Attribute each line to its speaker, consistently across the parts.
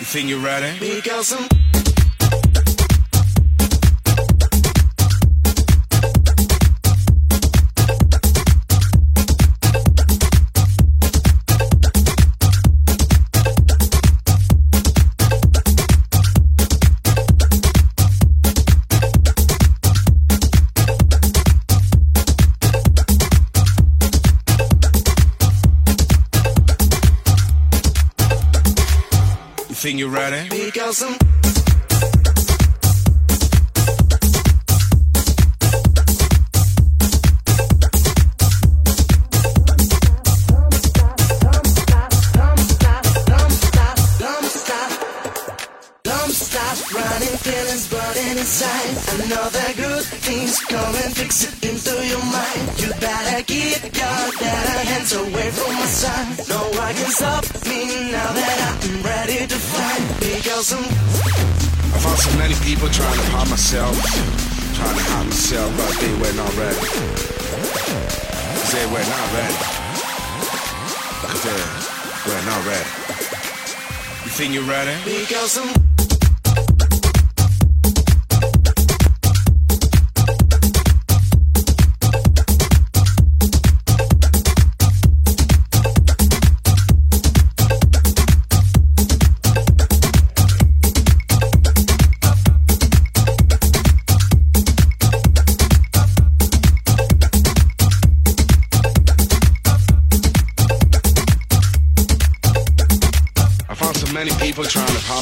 Speaker 1: You think you're ready? We got some. ready?
Speaker 2: We got some some.
Speaker 1: I found so many people trying to pop myself, trying to hop myself, but they were not ready. Cause they were not ready. Cause they were not ready. You think you're ready?
Speaker 2: Because I'm.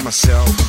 Speaker 1: myself.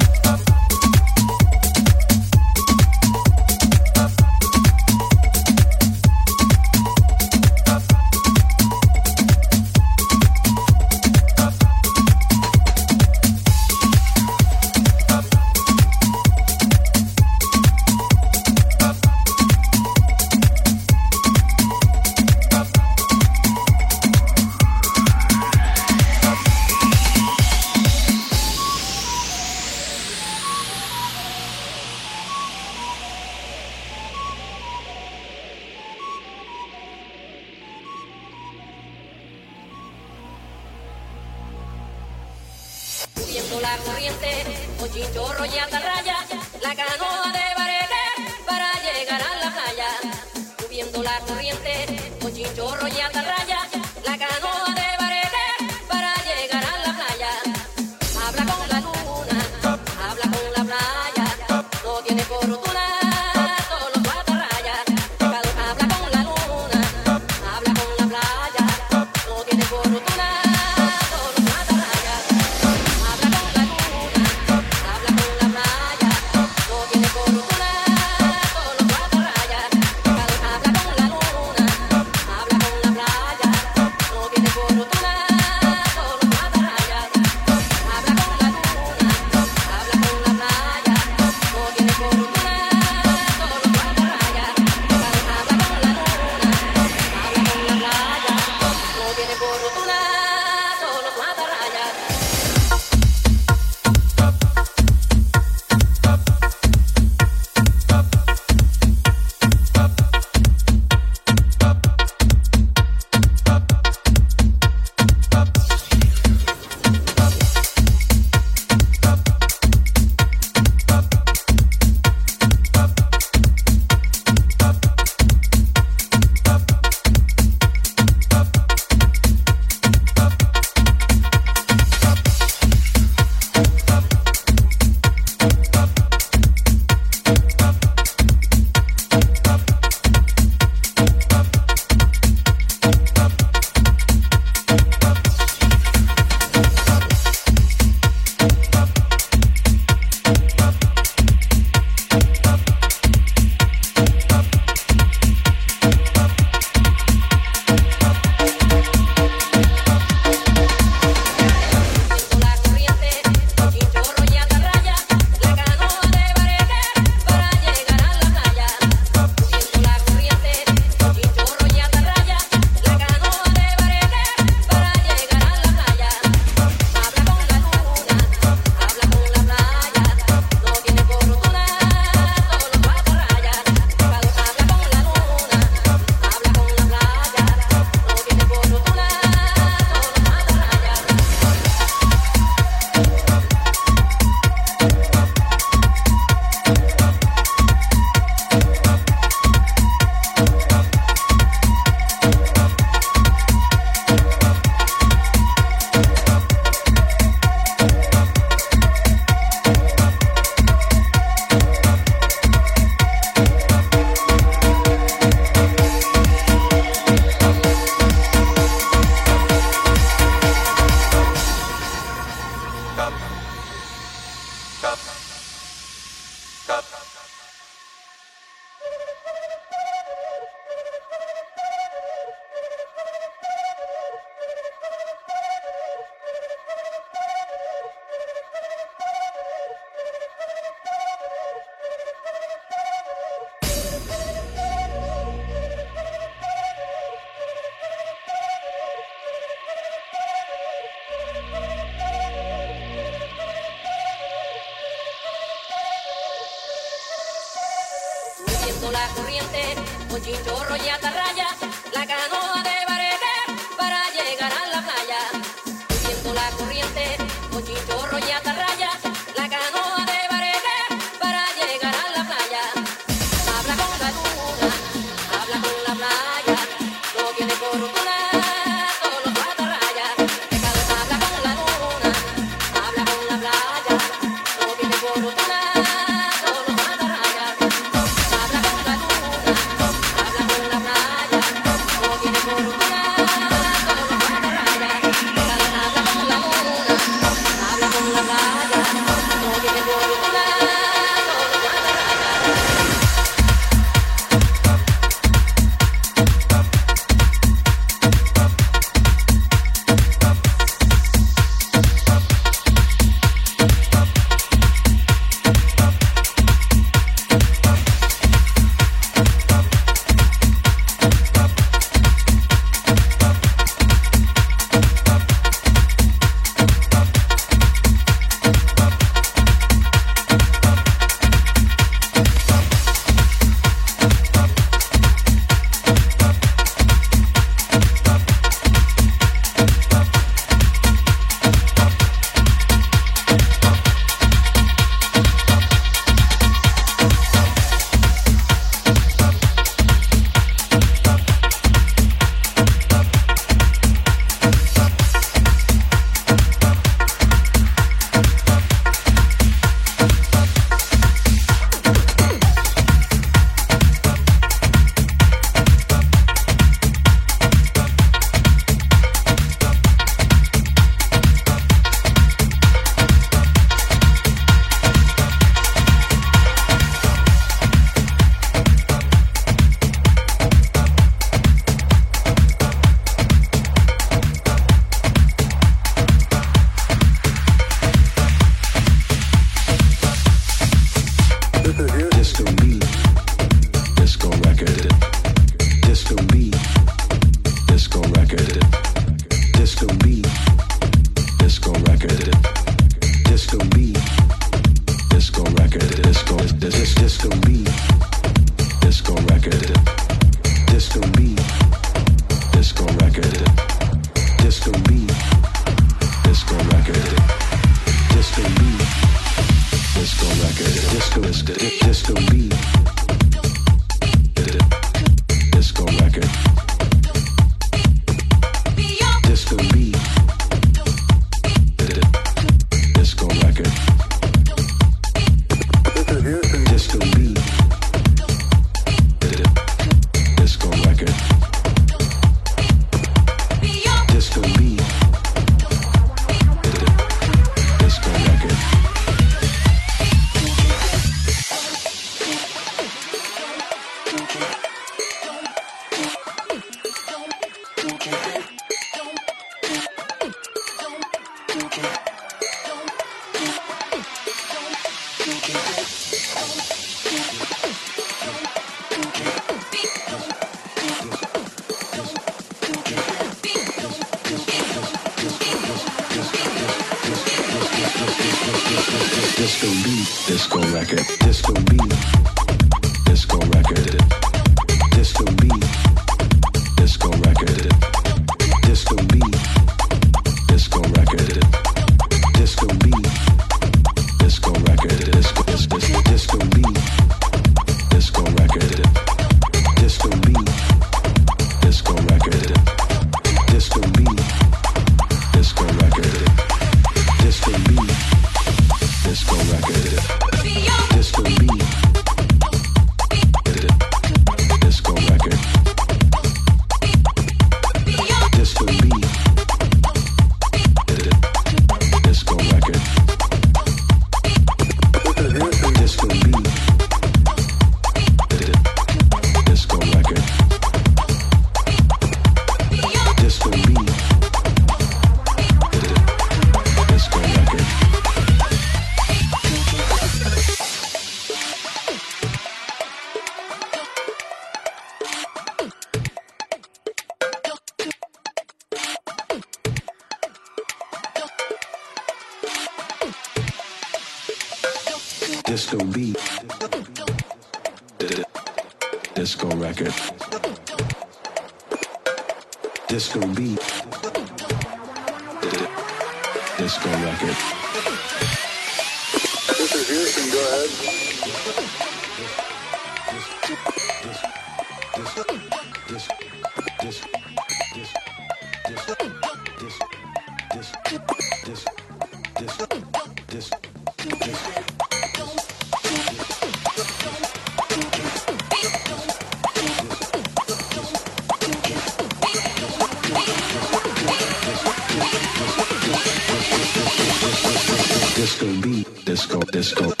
Speaker 3: Disco. Disco.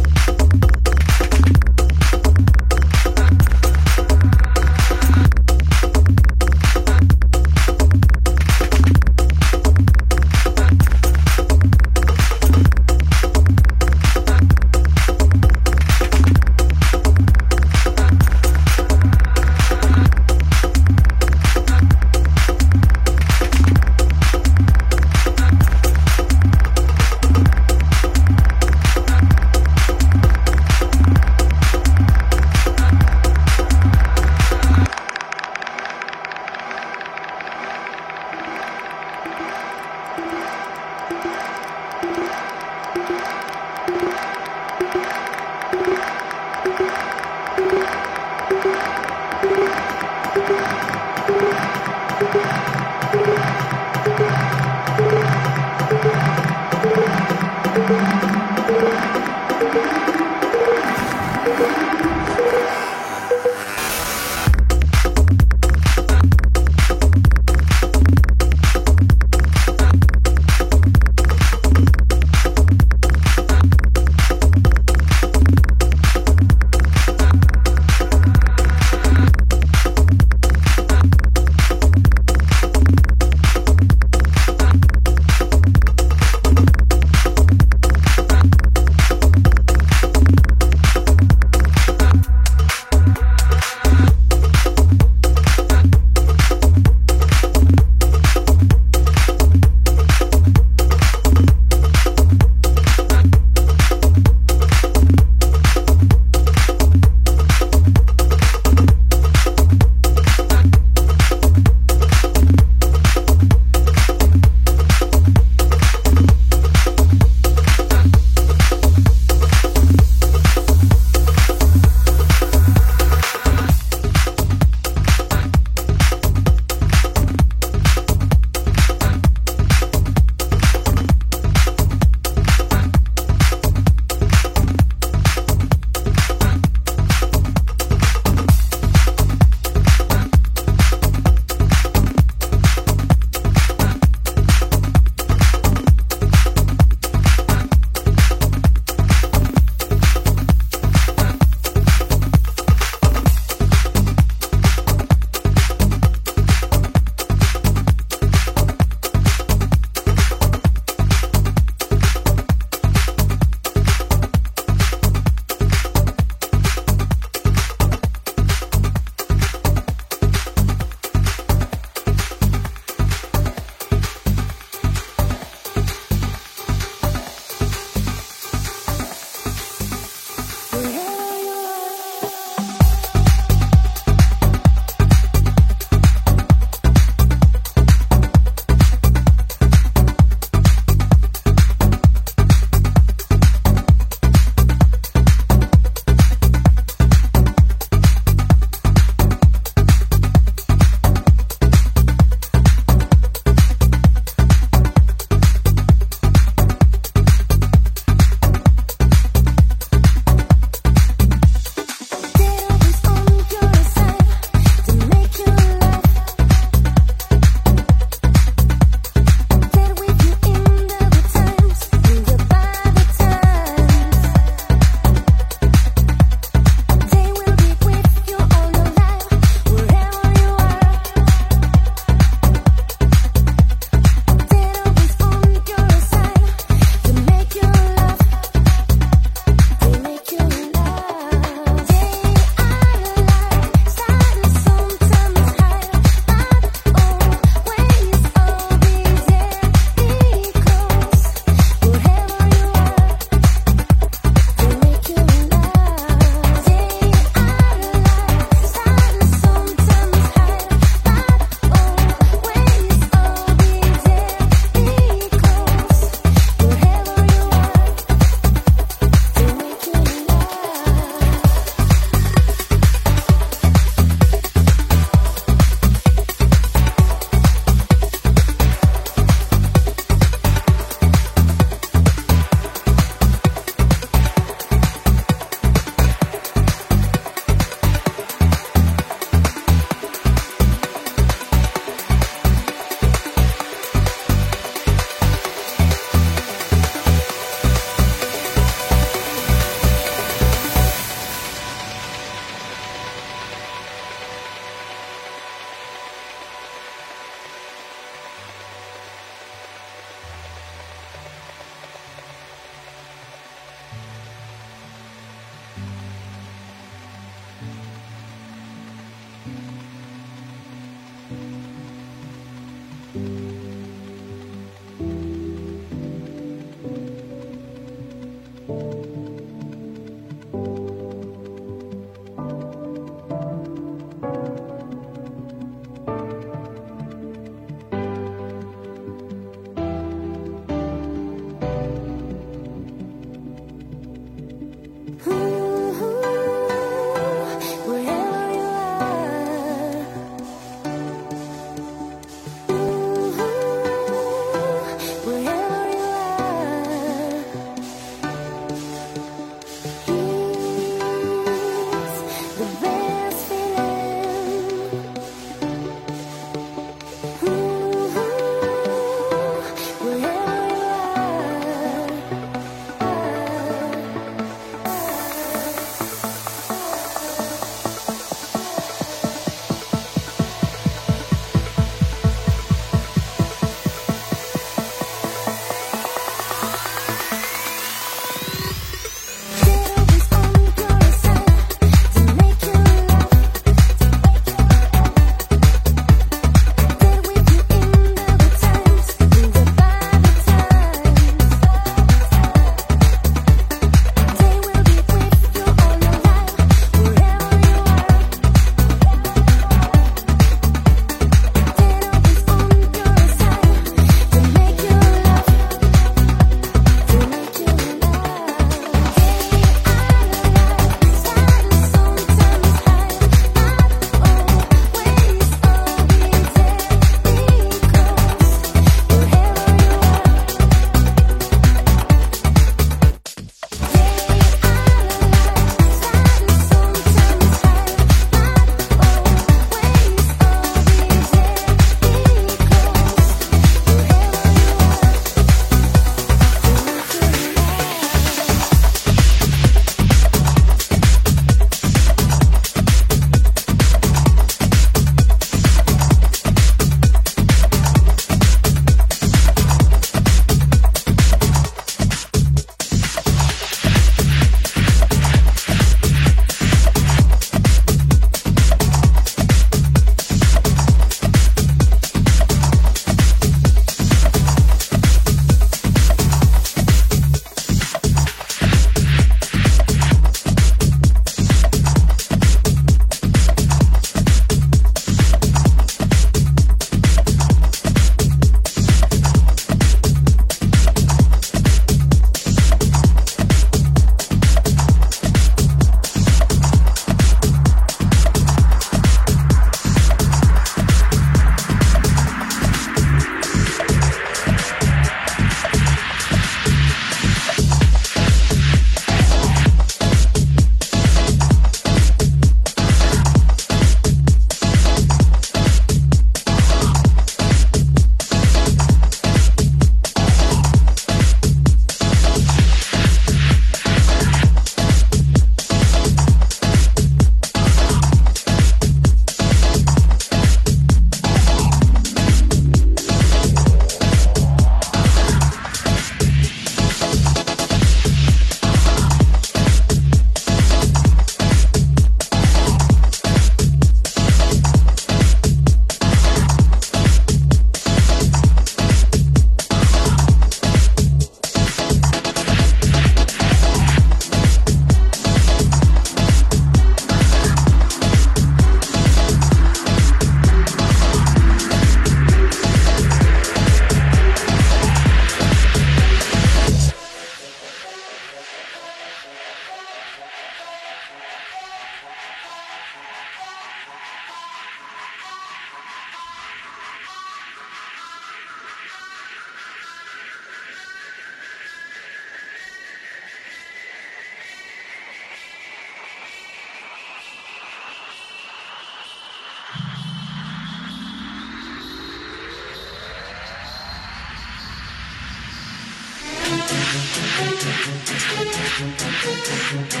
Speaker 2: Thank
Speaker 4: you.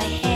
Speaker 4: my head.